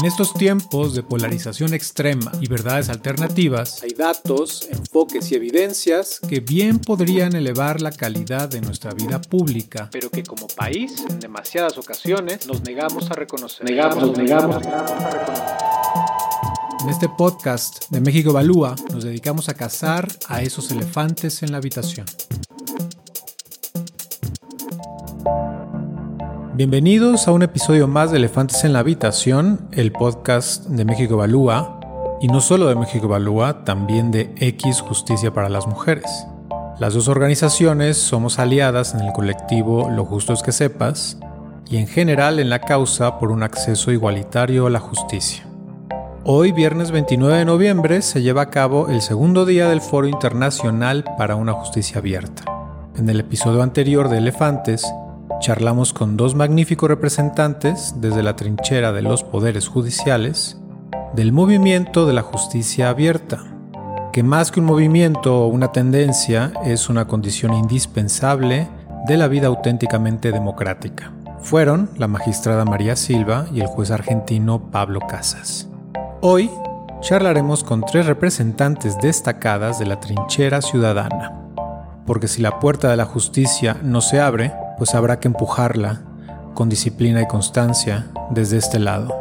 En estos tiempos de polarización extrema y verdades alternativas, hay datos, enfoques y evidencias que bien podrían elevar la calidad de nuestra vida pública, pero que como país, en demasiadas ocasiones, nos negamos a reconocer. Negamos, negamos, negamos a reconocer. En este podcast de México Evalúa nos dedicamos a cazar a esos elefantes en la habitación. Bienvenidos a un episodio más de Elefantes en la Habitación, el podcast de México Evalúa, y no solo de México Evalúa, también de X Justicia para las Mujeres. Las dos organizaciones somos aliadas en el colectivo Lo Justo es que sepas y en general en la causa por un acceso igualitario a la justicia. Hoy, viernes 29 de noviembre, se lleva a cabo el segundo día del Foro Internacional para una Justicia Abierta. En el episodio anterior de Elefantes, charlamos con dos magníficos representantes desde la trinchera de los poderes judiciales del movimiento de la justicia abierta, que más que un movimiento o una tendencia es una condición indispensable de la vida auténticamente democrática. Fueron la magistrada María Silva y el juez argentino Pablo Casas. Hoy charlaremos con tres representantes destacadas de la trinchera ciudadana, porque si la puerta de la justicia no se abre, pues habrá que empujarla con disciplina y constancia desde este lado.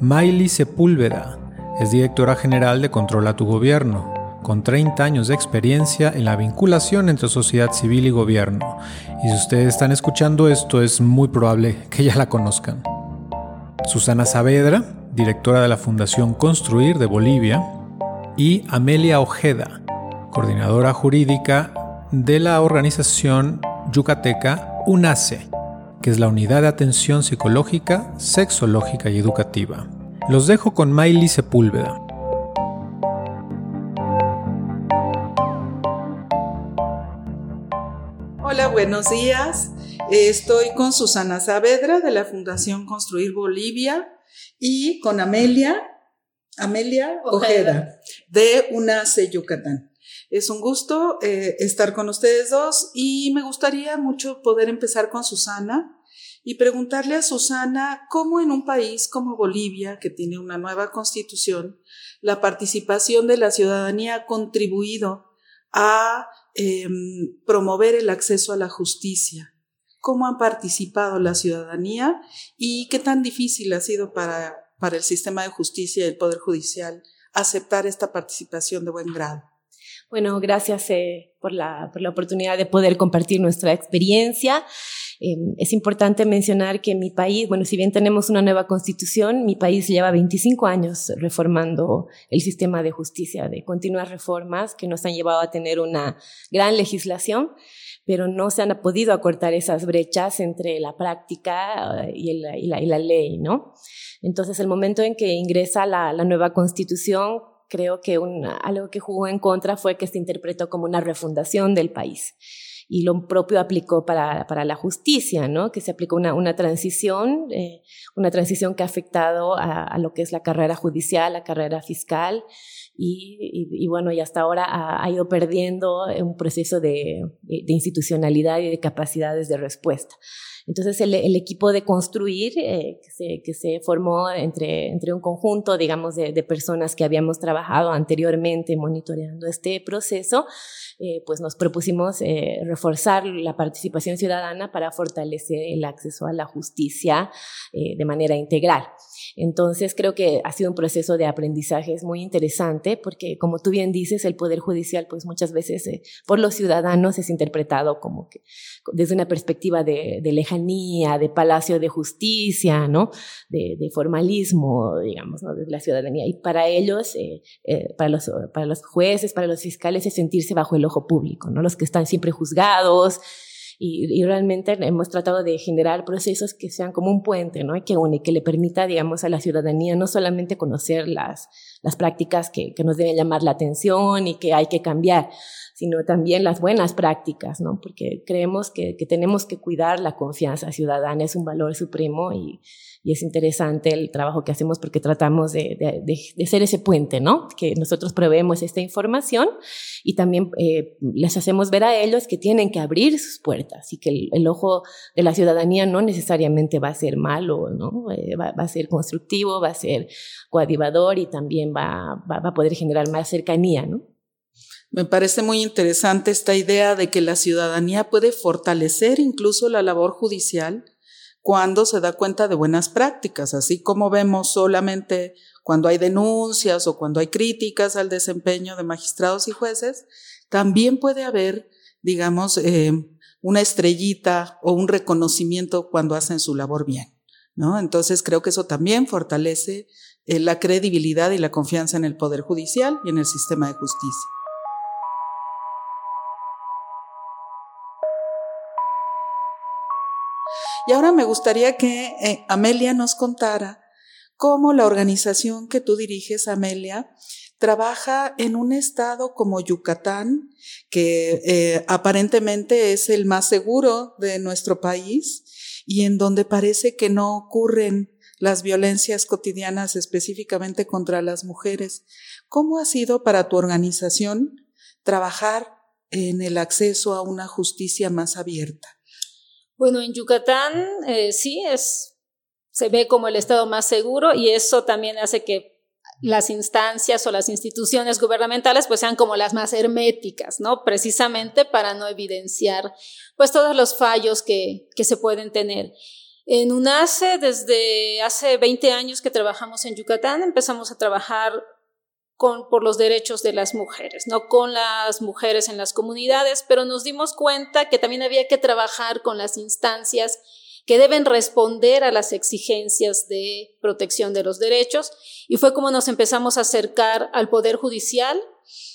Miley Sepúlveda es directora general de Control a tu Gobierno, con 30 años de experiencia en la vinculación entre sociedad civil y gobierno. Y si ustedes están escuchando esto, es muy probable que ya la conozcan. Susana Saavedra, directora de la Fundación Construir de Bolivia, y Amelia Ojeda, coordinadora jurídica de la organización yucateca UNACE, que es la Unidad de Atención Psicológica, Sexológica y Educativa. Los dejo con Miley Sepúlveda. Hola, buenos días. Estoy con Susana Saavedra de la Fundación Construir Bolivia y con Amelia, Amelia Ojeda de UNACE Yucatán. Es un gusto eh, estar con ustedes dos y me gustaría mucho poder empezar con Susana y preguntarle a Susana cómo en un país como Bolivia, que tiene una nueva constitución, la participación de la ciudadanía ha contribuido a em, promover el acceso a la justicia. ¿Cómo ha participado la ciudadanía y qué tan difícil ha sido para, para el sistema de justicia y el Poder Judicial aceptar esta participación de buen grado? Bueno, gracias eh, por, la, por, la, oportunidad de poder compartir nuestra experiencia. Eh, es importante mencionar que mi país, bueno, si bien tenemos una nueva constitución, mi país lleva 25 años reformando el sistema de justicia, de continuas reformas que nos han llevado a tener una gran legislación pero no se han podido acortar esas brechas entre la práctica eh, y, el, y, la, y la, ley, ¿no? Entonces, el momento en que ingresa la, la nueva constitución, creo que algo que jugó en contra fue que se interpretó como una refundación del país. Y lo propio aplicó para, para la justicia, ¿no? que se aplicó una, una transición, eh, una transición que ha afectado a, lo que es la carrera judicial, la carrera fiscal, y, y, bueno, y hasta ahora ha, ido perdiendo un proceso de, de, institucionalidad y de capacidades de respuesta. Entonces el, el equipo de construir eh, que, se, que, se, formó entre, entre un conjunto, digamos, de, de, personas que habíamos trabajado anteriormente monitoreando este proceso, eh, pues nos propusimos eh, reforzar la participación ciudadana para fortalecer el acceso a la justicia eh, de manera integral. Entonces creo que ha sido un proceso de aprendizaje muy interesante porque como tú bien dices, el Poder Judicial pues muchas veces eh, por los ciudadanos es interpretado como que desde una perspectiva de, de lejanía, de palacio de justicia, ¿no? De, de formalismo, digamos, ¿no? De la ciudadanía. Y para ellos, eh, eh, para, los, para los jueces, para los fiscales, es sentirse bajo el ojo público, ¿no? Los que están siempre juzgados, y, realmente hemos tratado de generar procesos que sean como un puente, ¿no? Y que une, que le permita, digamos, a la ciudadanía no solamente conocer las, las prácticas que, que nos deben llamar la atención y que hay que cambiar, sino también las buenas prácticas, ¿no? Porque creemos que, que tenemos que cuidar la confianza ciudadana, es un valor supremo y, y es interesante el trabajo que hacemos porque tratamos de, de, ser ese puente, ¿no? Que nosotros proveemos esta información y también eh, les hacemos ver a ellos que tienen que abrir sus puertas y que el, ojo de la ciudadanía no necesariamente va a ser malo, ¿no? Eh, va, a ser constructivo, va a ser coadivador y también va, a poder generar más cercanía, ¿no? Me parece muy interesante esta idea de que la ciudadanía puede fortalecer incluso la labor judicial cuando se da cuenta de buenas prácticas, así como vemos solamente cuando hay denuncias o cuando hay críticas al desempeño de magistrados y jueces, también puede haber, digamos, eh, una estrellita o un reconocimiento cuando hacen su labor bien. ¿No? Entonces creo que eso también fortalece eh, la credibilidad y la confianza en el Poder Judicial y en el sistema de justicia. Y ahora me gustaría que eh, Amelia nos contara cómo la organización que tú diriges, Amelia, trabaja en un estado como Yucatán, que eh, aparentemente es el más seguro de nuestro país y en donde parece que no ocurren las violencias cotidianas específicamente contra las mujeres. ¿Cómo ha sido para tu organización trabajar en el acceso a una justicia más abierta? Bueno, en Yucatán eh, sí es, se ve como el estado más seguro y eso también hace que las instancias o las instituciones gubernamentales pues sean como las más herméticas, ¿no? Precisamente para no evidenciar pues todos los fallos que, que se pueden tener. En UNACE, desde hace 20 años que trabajamos en Yucatán, empezamos a trabajar por los derechos de las mujeres, no con las mujeres en las comunidades, pero nos dimos cuenta que también había que trabajar con las instancias que deben responder a las exigencias de protección de los derechos. Y fue como nos empezamos a acercar al Poder Judicial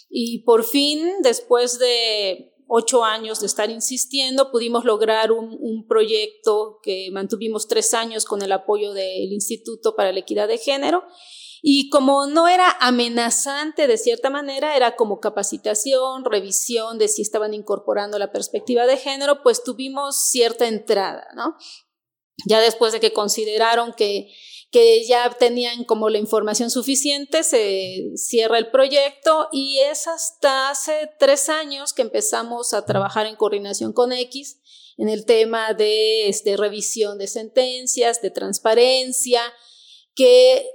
y por fin, después de ocho años de estar insistiendo, pudimos lograr un, proyecto que mantuvimos tres años con el apoyo del Instituto para la Equidad de Género y como no era amenazante de cierta manera, era como capacitación, revisión de si estaban incorporando la perspectiva de género, pues tuvimos cierta entrada, ¿no? Ya después de que consideraron que, que ya tenían como la información suficiente, se cierra el proyecto y es hasta hace tres años que empezamos a trabajar en coordinación con X en el tema de este, revisión de sentencias, de transparencia, que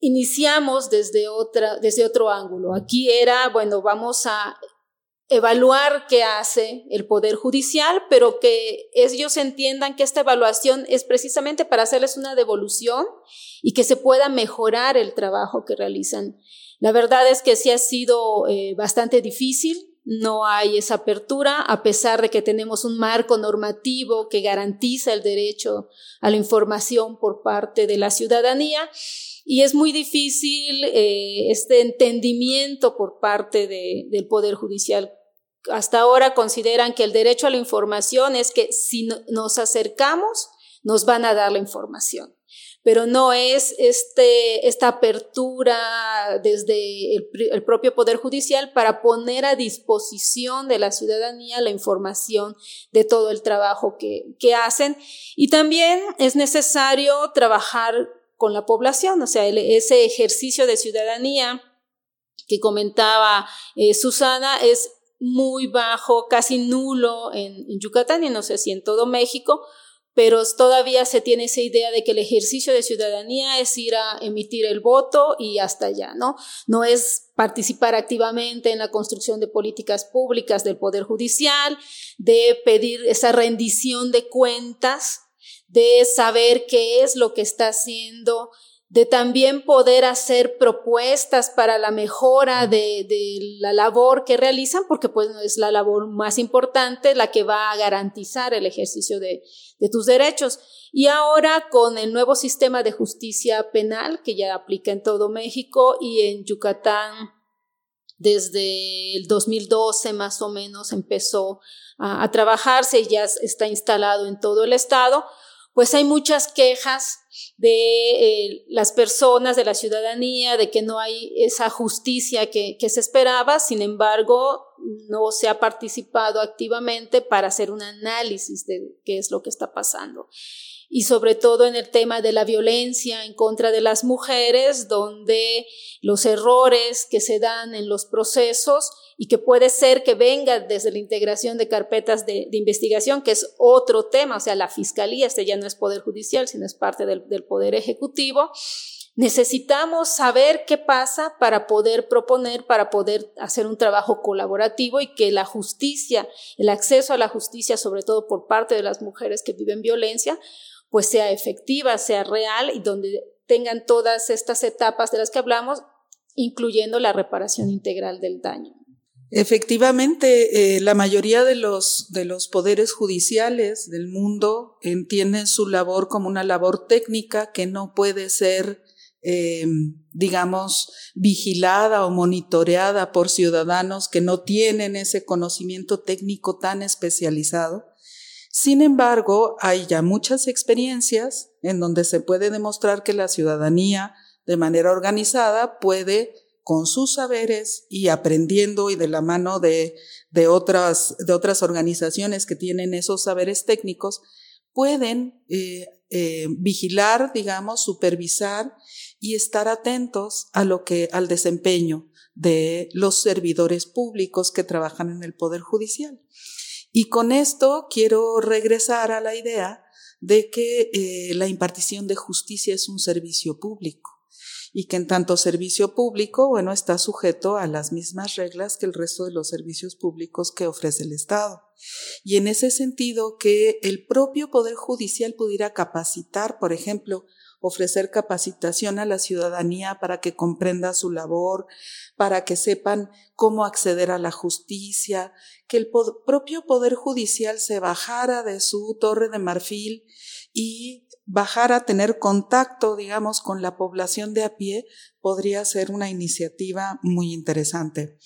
iniciamos desde, otra, desde otro ángulo. Aquí era, bueno, vamos a evaluar qué hace el Poder Judicial, pero que ellos entiendan que esta evaluación es precisamente para hacerles una devolución y que se pueda mejorar el trabajo que realizan. La verdad es que sí ha sido eh, bastante difícil, no hay esa apertura, a pesar de que tenemos un marco normativo que garantiza el derecho a la información por parte de la ciudadanía y es muy difícil eh, este entendimiento por parte del Poder Judicial. Hasta ahora consideran que el derecho a la información es que si nos acercamos, nos van a dar la información pero no es este, esta apertura desde el, propio Poder Judicial para poner a disposición de la ciudadanía la información de todo el trabajo que, que hacen. Y también es necesario trabajar con la población, o sea, ese ejercicio de ciudadanía que comentaba eh, Susana es muy bajo, casi nulo en, Yucatán y no sé si en todo México, pero todavía se tiene esa idea de que el ejercicio de ciudadanía es ir a emitir el voto y hasta allá, ¿no? No es participar activamente en la construcción de políticas públicas del Poder Judicial, de pedir esa rendición de cuentas de saber qué es lo que está haciendo, de también poder hacer propuestas para la mejora de, la labor que realizan, porque pues es la labor más importante, la que va a garantizar el ejercicio de, de tus derechos. Y ahora con el nuevo sistema de justicia penal que ya aplica en todo México y en Yucatán desde el 2012 más o menos empezó a, a trabajarse y ya está instalado en todo el estado, pues hay muchas quejas de eh, las personas, de la ciudadanía, de que no hay esa justicia que, se esperaba, sin embargo, no se ha participado activamente para hacer un análisis de qué es lo que está pasando. Y sobre todo en el tema de la violencia en contra de las mujeres, donde los errores que se dan en los procesos y que puede ser que venga desde la integración de carpetas de, investigación, que es otro tema, o sea, la fiscalía, este ya no es poder judicial, sino es parte del, poder ejecutivo. Necesitamos saber qué pasa para poder proponer, para poder hacer un trabajo colaborativo y que la justicia, el acceso a la justicia, sobre todo por parte de las mujeres que viven violencia, pues sea efectiva, sea real y donde tengan todas estas etapas de las que hablamos, incluyendo la reparación integral del daño. Efectivamente, eh, la mayoría de los, de los poderes judiciales del mundo entienden su labor como una labor técnica que no puede ser, eh, digamos, vigilada o monitoreada por ciudadanos que no tienen ese conocimiento técnico tan especializado. Sin embargo, hay ya muchas experiencias en donde se puede demostrar que la ciudadanía de manera organizada puede con sus saberes y aprendiendo y de la mano de, de, otras, de otras organizaciones que tienen esos saberes técnicos, pueden eh, eh, vigilar, digamos, supervisar y estar atentos a lo que, al desempeño de los servidores públicos que trabajan en el Poder Judicial. Y con esto quiero regresar a la idea de que eh, la impartición de justicia es un servicio público y que en tanto servicio público, bueno, está sujeto a las mismas reglas que el resto de los servicios públicos que ofrece el Estado. Y en ese sentido, que el propio Poder Judicial pudiera capacitar, por ejemplo, ofrecer capacitación a la ciudadanía para que comprenda su labor, para que sepan cómo acceder a la justicia, que el propio Poder Judicial se bajara de su torre de marfil y bajara a tener contacto, digamos, con la población de a pie, podría ser una iniciativa muy interesante.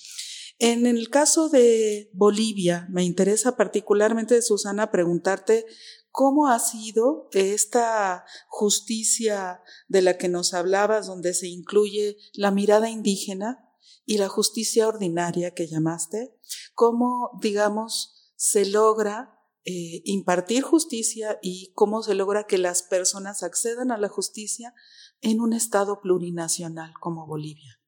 En el caso de Bolivia, me interesa particularmente, Susana, preguntarte ¿Cómo ha sido esta justicia de la que nos hablabas, donde se incluye la mirada indígena y la justicia ordinaria que llamaste? ¿Cómo, digamos, se logra eh, impartir justicia y cómo se logra que las personas accedan a la justicia en un Estado plurinacional como Bolivia?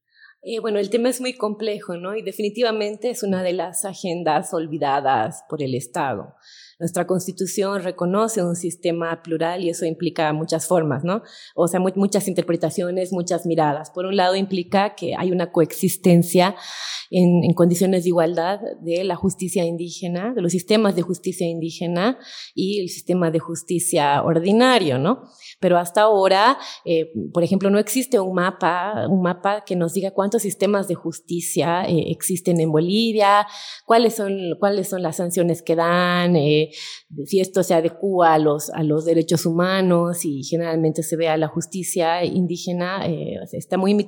Eh, bueno, el tema es muy complejo, ¿no? Y definitivamente es una de las agendas olvidadas por el Estado. Nuestra constitución reconoce un sistema plural y eso implica muchas formas, ¿no? O sea, muchas interpretaciones, muchas miradas. Por un lado, implica que hay una coexistencia en, condiciones de igualdad de la justicia indígena, de los sistemas de justicia indígena y el sistema de justicia ordinario, ¿no? Pero hasta ahora, eh, por ejemplo, no existe un mapa, un mapa que nos diga cuántos sistemas de justicia eh, existen en Bolivia, cuáles son, cuáles son las sanciones que dan, eh, si esto se adecua a los, a los derechos humanos y generalmente se ve a la justicia indígena, eh, está, muy,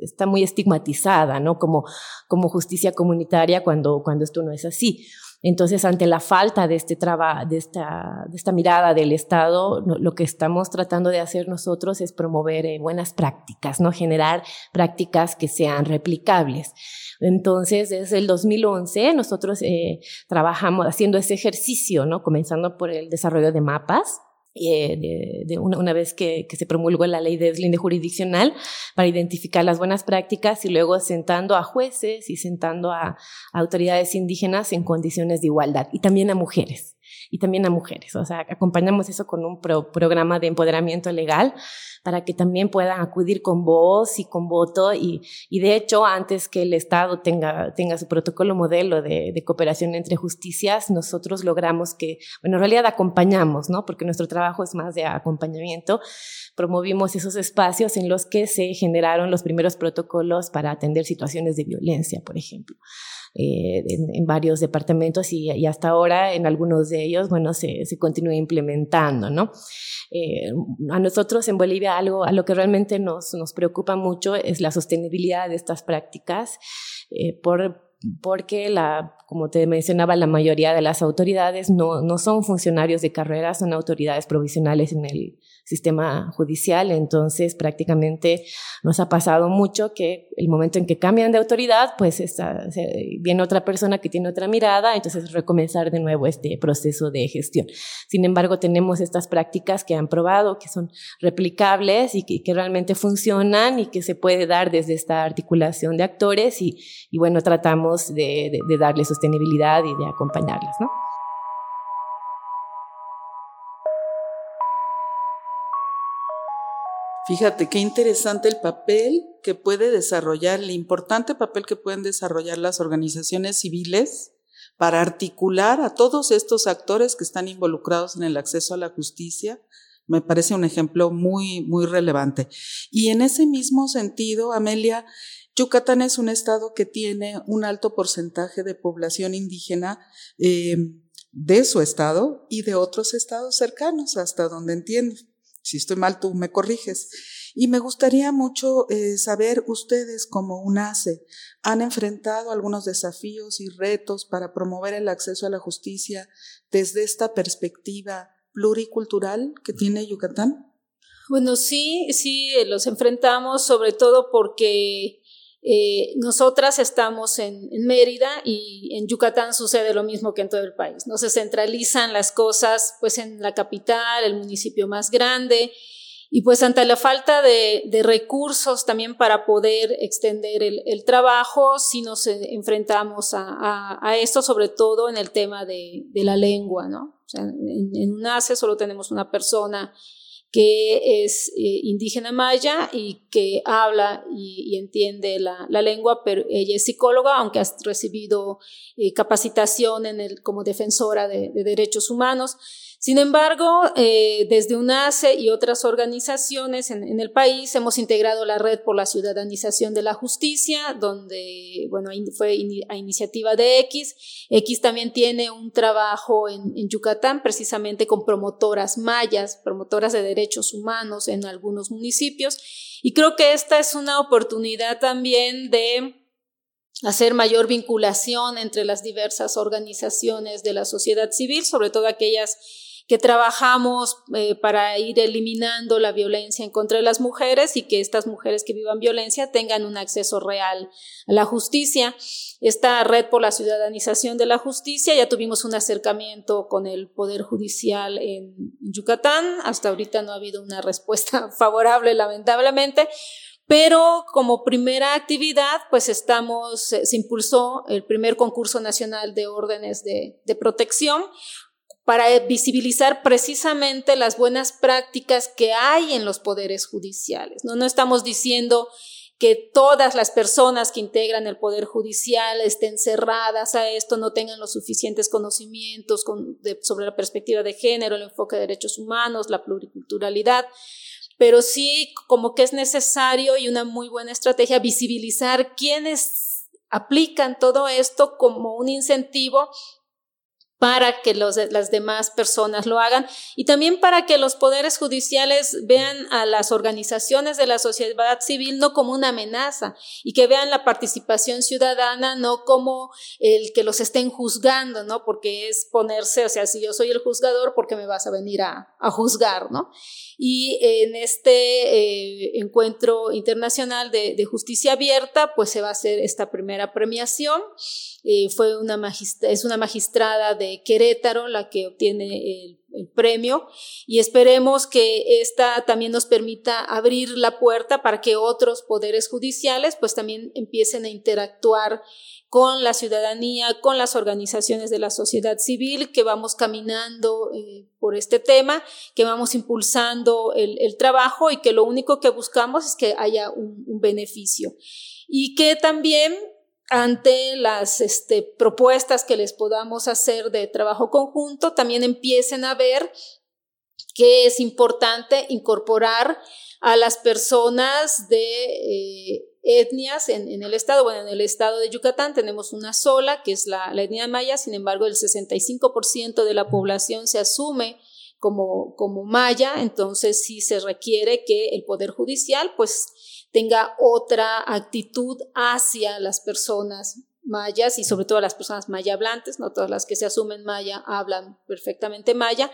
está muy estigmatizada, ¿no? Como, como justicia comunitaria cuando, cuando esto no es así. Entonces, ante la falta de, este traba, de, esta, de esta mirada del Estado, lo que estamos tratando de hacer nosotros es promover eh, buenas prácticas, ¿no? generar prácticas que sean replicables. Entonces, desde el 2011 nosotros eh, trabajamos haciendo ese ejercicio, ¿no? comenzando por el desarrollo de mapas eh, de, una, vez que, se promulgó la ley de deslinde jurisdiccional para identificar las buenas prácticas y luego sentando a jueces y sentando a autoridades indígenas en condiciones de igualdad y también a mujeres y también a mujeres. O sea, acompañamos eso con un programa de empoderamiento legal para que también puedan acudir con voz y con voto. Y, y de hecho, antes que el Estado tenga, tenga su protocolo modelo de, de, cooperación entre justicias, nosotros logramos que, bueno, en realidad acompañamos, ¿no? Porque nuestro trabajo es más de acompañamiento. Promovimos esos espacios en los que se generaron los primeros protocolos para atender situaciones de violencia, por ejemplo. Eh, en, varios departamentos y, hasta ahora en algunos de ellos, bueno, se, se continúa implementando, ¿no? Eh, a nosotros en Bolivia algo a lo que realmente nos, nos preocupa mucho es la sostenibilidad de estas prácticas eh, por porque la, como te mencionaba, la mayoría de las autoridades no, no son funcionarios de carrera, son autoridades provisionales en el sistema judicial. Entonces, prácticamente nos ha pasado mucho que el momento en que cambian de autoridad, pues está, viene otra persona que tiene otra mirada, entonces recomenzar de nuevo este proceso de gestión. Sin embargo, tenemos estas prácticas que han probado, que son replicables y que, realmente funcionan y que se puede dar desde esta articulación de actores y, y bueno, tratamos de, de, de darle sostenibilidad y de acompañarlas, ¿no? Fíjate qué interesante el papel que puede desarrollar, el importante papel que pueden desarrollar las organizaciones civiles para articular a todos estos actores que están involucrados en el acceso a la justicia. Me parece un ejemplo muy, muy relevante. Y en ese mismo sentido, Amelia, Yucatán es un estado que tiene un alto porcentaje de población indígena eh, de su estado y de otros estados cercanos, hasta donde entiendo. Si estoy mal, tú me corriges. Y me gustaría mucho eh, saber, ustedes como UNACE, ¿han enfrentado algunos desafíos y retos para promover el acceso a la justicia desde esta perspectiva pluricultural que tiene Yucatán? Bueno, sí, sí, los enfrentamos sobre todo porque eh, nosotras estamos en, Mérida y en Yucatán sucede lo mismo que en todo el país. No se centralizan las cosas pues en la capital, el municipio más grande y pues ante la falta de, recursos también para poder extender el, trabajo, sí nos enfrentamos a, esto, sobre todo en el tema de, la lengua, ¿no? En, en UNACE solo tenemos una persona que es eh, indígena maya y que habla y, entiende la, lengua, pero ella es psicóloga, aunque ha recibido eh, capacitación en el, como defensora de derechos humanos. Sin embargo, eh, desde UNACE y otras organizaciones en, el país hemos integrado la red por la ciudadanización de la justicia, donde, bueno, fue a iniciativa de X. X también tiene un trabajo en, en Yucatán, precisamente con promotoras mayas, promotoras de derechos humanos en algunos municipios. Y creo que esta es una oportunidad también de hacer mayor vinculación entre las diversas organizaciones de la sociedad civil, sobre todo aquellas que trabajamos eh, para ir eliminando la violencia en contra de las mujeres y que estas mujeres que vivan violencia tengan un acceso real a la justicia. Esta red por la ciudadanización de la justicia, ya tuvimos un acercamiento con el Poder Judicial en Yucatán, hasta ahorita no ha habido una respuesta favorable, lamentablemente, pero como primera actividad, pues estamos, se impulsó el primer concurso nacional de órdenes de, de protección, para visibilizar precisamente las buenas prácticas que hay en los poderes judiciales. No, no estamos diciendo que todas las personas que integran el Poder Judicial estén cerradas a esto, no tengan los suficientes conocimientos sobre la perspectiva de género, el enfoque de derechos humanos, la pluriculturalidad, pero sí como que es necesario y una muy buena estrategia visibilizar quienes aplican todo esto como un incentivo para que los, las demás personas lo hagan y también para que los poderes judiciales vean a las organizaciones de la sociedad civil no como una amenaza y que vean la participación ciudadana no como el que los estén juzgando, ¿no? Porque es ponerse, o sea, si yo soy el juzgador, ¿por qué me vas a venir a, a juzgar, ¿no? Y en este eh, encuentro internacional de, de, justicia abierta, pues se va a hacer esta primera premiación. Eh, fue una es una magistrada de Querétaro la que obtiene el, premio y esperemos que esta también nos permita abrir la puerta para que otros poderes judiciales pues también empiecen a interactuar con la ciudadanía, con las organizaciones de la sociedad civil, que vamos caminando eh, por este tema, que vamos impulsando el, trabajo y que lo único que buscamos es que haya un, beneficio. Y que también ante las este, propuestas que les podamos hacer de trabajo conjunto, también empiecen a ver que es importante incorporar a las personas de eh, etnias en, el estado. Bueno, en el estado de Yucatán tenemos una sola, que es la, etnia maya, sin embargo, el 65% de la población se asume como, como maya, entonces sí se requiere que el Poder Judicial pues tenga otra actitud hacia las personas mayas y sobre todo las personas maya hablantes, no todas las que se asumen maya hablan perfectamente maya,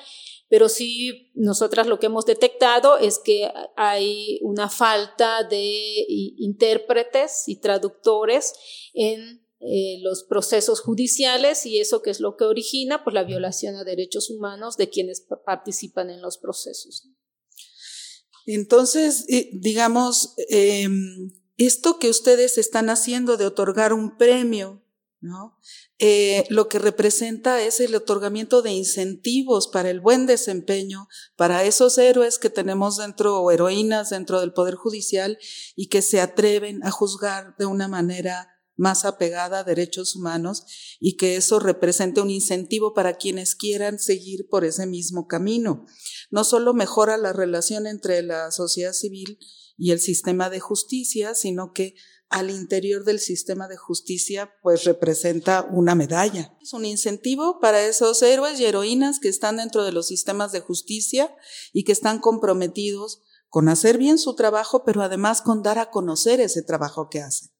pero sí nosotras lo que hemos detectado es que hay una falta de intérpretes y traductores en eh, los procesos judiciales y eso que es lo que origina pues la violación a derechos humanos de quienes participan en los procesos. Entonces, eh, digamos, em, esto que ustedes están haciendo de otorgar un premio, ¿no? Eh, lo que representa es el otorgamiento de incentivos para el buen desempeño, para esos héroes que tenemos dentro o heroínas dentro del Poder Judicial y que se atreven a juzgar de una manera más apegada a derechos humanos y que eso represente un incentivo para quienes quieran seguir por ese mismo camino. No solo mejora la relación entre la sociedad civil y el sistema de justicia, sino que al interior del sistema de justicia pues representa una medalla. Es un incentivo para esos héroes y heroínas que están dentro de los sistemas de justicia y que están comprometidos con hacer bien su trabajo, pero además con dar a conocer ese trabajo que hacen.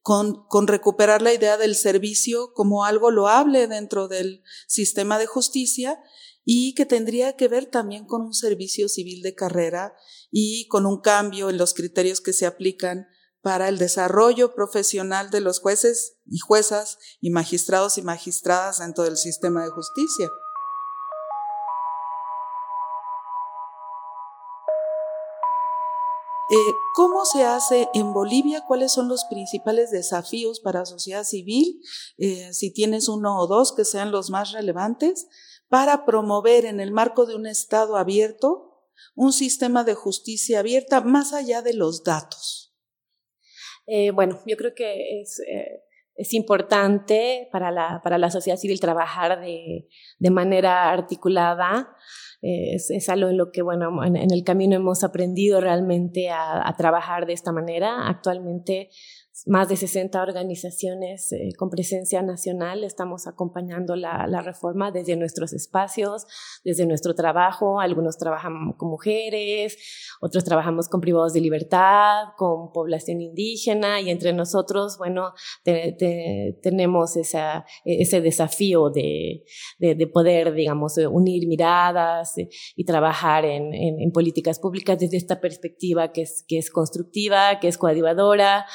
Con, con, recuperar la idea del servicio como algo loable dentro del sistema de justicia y que tendría que ver también con un servicio civil de carrera y con un cambio en los criterios que se aplican para el desarrollo profesional de los jueces y juezas y magistrados y magistradas dentro del sistema de justicia. Eh, ¿Cómo se hace en Bolivia? ¿Cuáles son los principales desafíos para sociedad civil? Eh, si tienes uno o dos que sean los más relevantes para promover en el marco de un Estado abierto un sistema de justicia abierta más allá de los datos? Eh, bueno, yo creo que es, es importante para la, para la, sociedad civil trabajar de, de manera articulada. Es, es, algo en lo que, bueno, en, en el camino hemos aprendido realmente a, a, trabajar de esta manera. Actualmente más de 60 organizaciones eh, con presencia nacional. Estamos acompañando la, la, reforma desde nuestros espacios, desde nuestro trabajo. Algunos trabajamos con mujeres, otros trabajamos con privados de libertad, con población indígena y entre nosotros, bueno, te, te, tenemos esa, ese desafío de, de, de, poder, digamos, unir miradas y trabajar en, en, en políticas públicas desde esta perspectiva que es, que es constructiva, que es coadivadora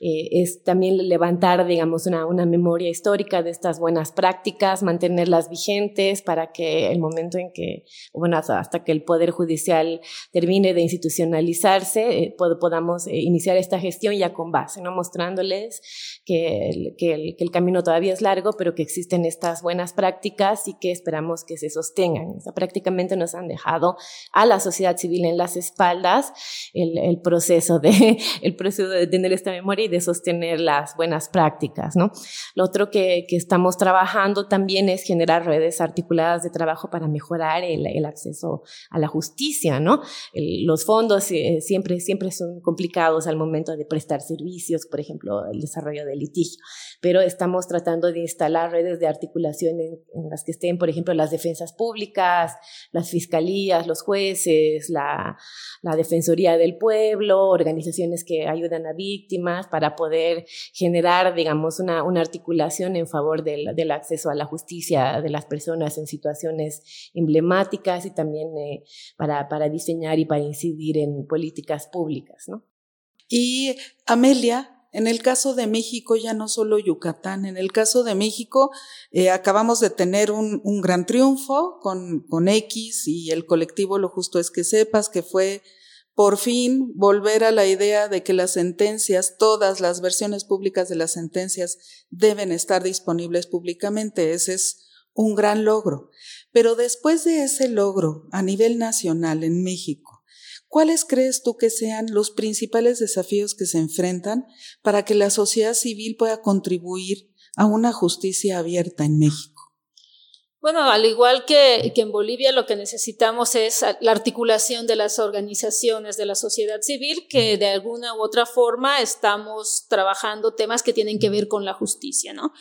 eh, es también levantar, digamos, una, una memoria histórica de estas buenas prácticas, mantenerlas vigentes para que el momento en que, bueno, hasta que el Poder Judicial termine de institucionalizarse, eh, podamos eh, iniciar esta gestión ya con base, ¿no? Mostrándoles que el, que, el, que el camino todavía es largo, pero que existen estas buenas prácticas y que esperamos que se sostengan. Prácticamente nos han dejado a la sociedad civil en las espaldas el, el proceso de, el proceso de tener esta memoria de sostener las buenas prácticas, ¿no? Lo otro que, que estamos trabajando también es generar redes articuladas de trabajo para mejorar el, acceso a la justicia, ¿no? Los fondos eh, siempre, siempre son complicados al momento de prestar servicios, por ejemplo, el desarrollo de litigio, pero estamos tratando de instalar redes de articulación en, las que estén, por ejemplo, las defensas públicas, las fiscalías, los jueces, la, Defensoría del Pueblo, organizaciones que ayudan a víctimas, poder generar, digamos, una, articulación en favor del, acceso a la justicia de las personas en situaciones emblemáticas y también eh, para, para diseñar y para incidir en políticas públicas, ¿no? Y Amelia, en el caso de México, ya no solo Yucatán, en el caso de México eh, acabamos de tener un, un gran triunfo con, con, X y el colectivo Lo Justo es que sepas que fue por fin volver a la idea de que las sentencias, todas las versiones públicas de las sentencias deben estar disponibles públicamente. Ese es un gran logro. Pero después de ese logro a nivel nacional en México, ¿cuáles crees tú que sean los principales desafíos que se enfrentan para que la sociedad civil pueda contribuir a una justicia abierta en México? Bueno, al igual que, que, en Bolivia, lo que necesitamos es la articulación de las organizaciones de la sociedad civil, que de alguna u otra forma estamos trabajando temas que tienen que ver con la justicia, ¿no?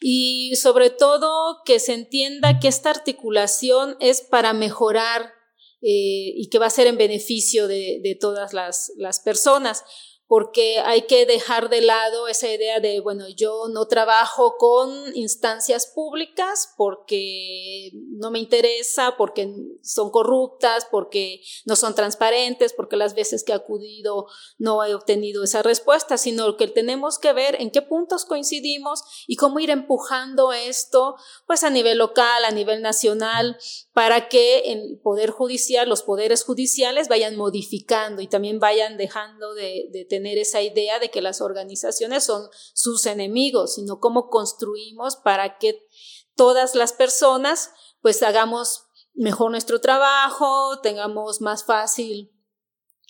Y sobre todo que se entienda que esta articulación es para mejorar eh, y que va a ser en beneficio de, de todas las, las personas porque hay que dejar de lado esa idea de, bueno, yo no trabajo con instancias públicas porque no me interesa, porque son corruptas, porque no son transparentes, porque las veces que he acudido no he obtenido esa respuesta, sino que tenemos que ver en qué puntos coincidimos y cómo ir empujando esto, pues a nivel local, a nivel nacional, para que el Poder Judicial, los poderes judiciales vayan modificando y también vayan dejando de, tener esa idea de que las organizaciones son sus enemigos, sino cómo construimos para que todas las personas pues hagamos mejor nuestro trabajo, tengamos más fácil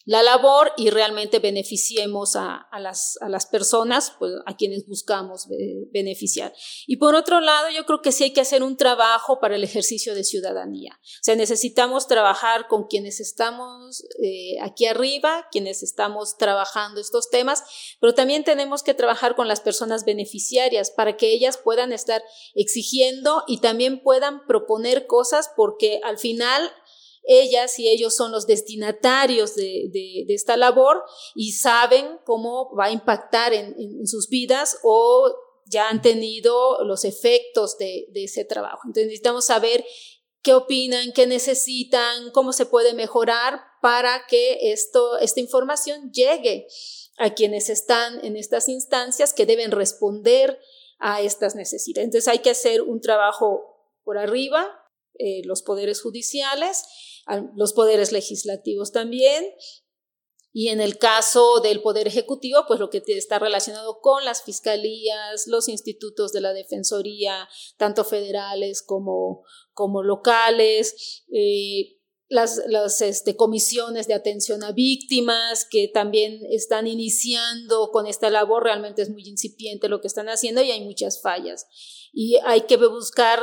la labor y realmente beneficiemos a, las, a las, personas pues, a quienes buscamos beneficiar. Y por otro lado, yo creo que sí hay que hacer un trabajo para el ejercicio de ciudadanía. O sea, necesitamos trabajar con quienes estamos eh, aquí arriba, quienes estamos trabajando estos temas, pero también tenemos que trabajar con las personas beneficiarias para que ellas puedan estar exigiendo y también puedan proponer cosas porque al final ellas y ellos son los destinatarios de, esta labor y saben cómo va a impactar en, sus vidas o ya han tenido los efectos de, ese trabajo. Entonces necesitamos saber qué opinan, qué necesitan, cómo se puede mejorar para que esto, esta información llegue a quienes están en estas instancias que deben responder a estas necesidades. Entonces hay que hacer un trabajo por arriba, eh, los poderes judiciales, los poderes legislativos también. Y en el caso del Poder Ejecutivo, pues lo que está relacionado con las fiscalías, los institutos de la Defensoría, tanto federales como, como locales, eh, las, las este, comisiones de atención a víctimas que también están iniciando con esta labor, realmente es muy incipiente lo que están haciendo y hay muchas fallas. Y hay que buscar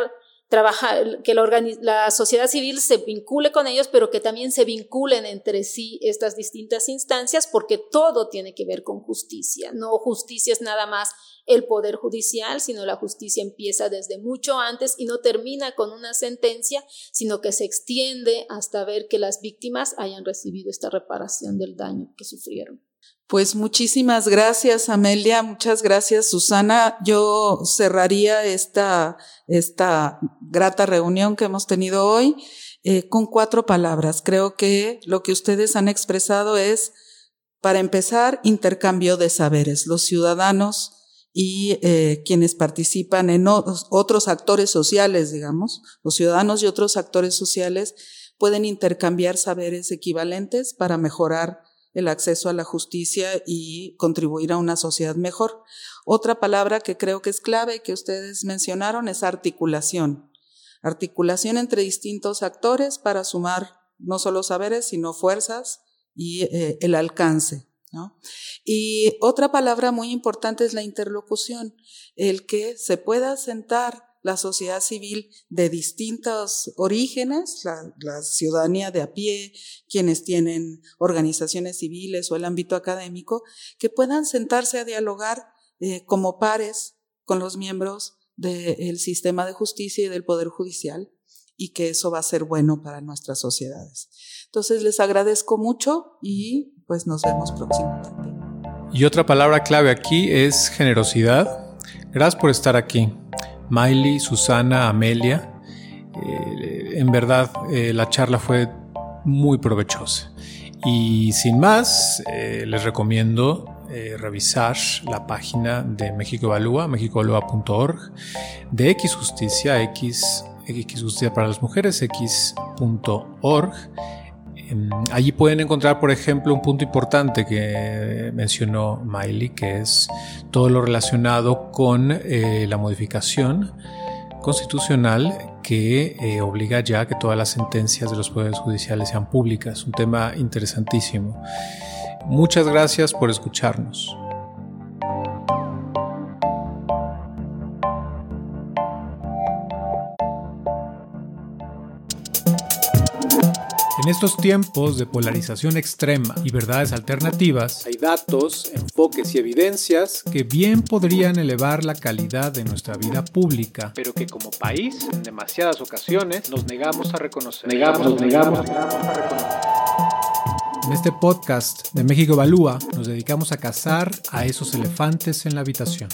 que la, la, sociedad civil se vincule con ellos, pero que también se vinculen entre sí estas distintas instancias, porque todo tiene que ver con justicia. No justicia es nada más el poder judicial, sino la justicia empieza desde mucho antes y no termina con una sentencia, sino que se extiende hasta ver que las víctimas hayan recibido esta reparación del daño que sufrieron. Pues muchísimas gracias, Amelia. Muchas gracias, Susana. Yo cerraría esta, esta grata reunión que hemos tenido hoy eh, con cuatro palabras. Creo que lo que ustedes han expresado es, para empezar, intercambio de saberes. Los ciudadanos y eh, quienes participan en otros actores sociales, digamos, los ciudadanos y otros actores sociales pueden intercambiar saberes equivalentes para mejorar el acceso a la justicia y contribuir a una sociedad mejor. Otra palabra que creo que es clave y que ustedes mencionaron es articulación. Articulación entre distintos actores para sumar no solo saberes, sino fuerzas y eh, el alcance. Y otra palabra muy importante es la interlocución, el que se pueda sentar la sociedad civil de distintos orígenes, la, ciudadanía de a pie, quienes tienen organizaciones civiles o el ámbito académico, que puedan sentarse a dialogar eh, como pares con los miembros del sistema de justicia y del Poder Judicial y que eso va a ser bueno para nuestras sociedades. Entonces les agradezco mucho y pues nos vemos próximamente. Y otra palabra clave aquí es generosidad. Gracias por estar aquí. Miley, Susana, Amelia. Eh, en verdad, eh, la charla fue muy provechosa. Y sin más, eh, les recomiendo revisar la página de México Evalúa, mexicoevalúa.org, de X Justicia, X, X Justicia para las Mujeres, X.org. Em, allí pueden encontrar, por ejemplo, un punto importante que mencionó Miley, que es todo lo relacionado con eh, la modificación constitucional que eh, obliga ya que todas las sentencias de los poderes judiciales sean públicas. Un tema interesantísimo. Muchas gracias por escucharnos. En estos tiempos de polarización extrema y verdades alternativas, hay datos, enfoques y evidencias que bien podrían elevar la calidad de nuestra vida pública, pero que como país, en demasiadas ocasiones, nos negamos a reconocer. Negamos, negamos, negamos a reconocer. En este podcast de México Evalúa nos dedicamos a cazar a esos elefantes en la habitación.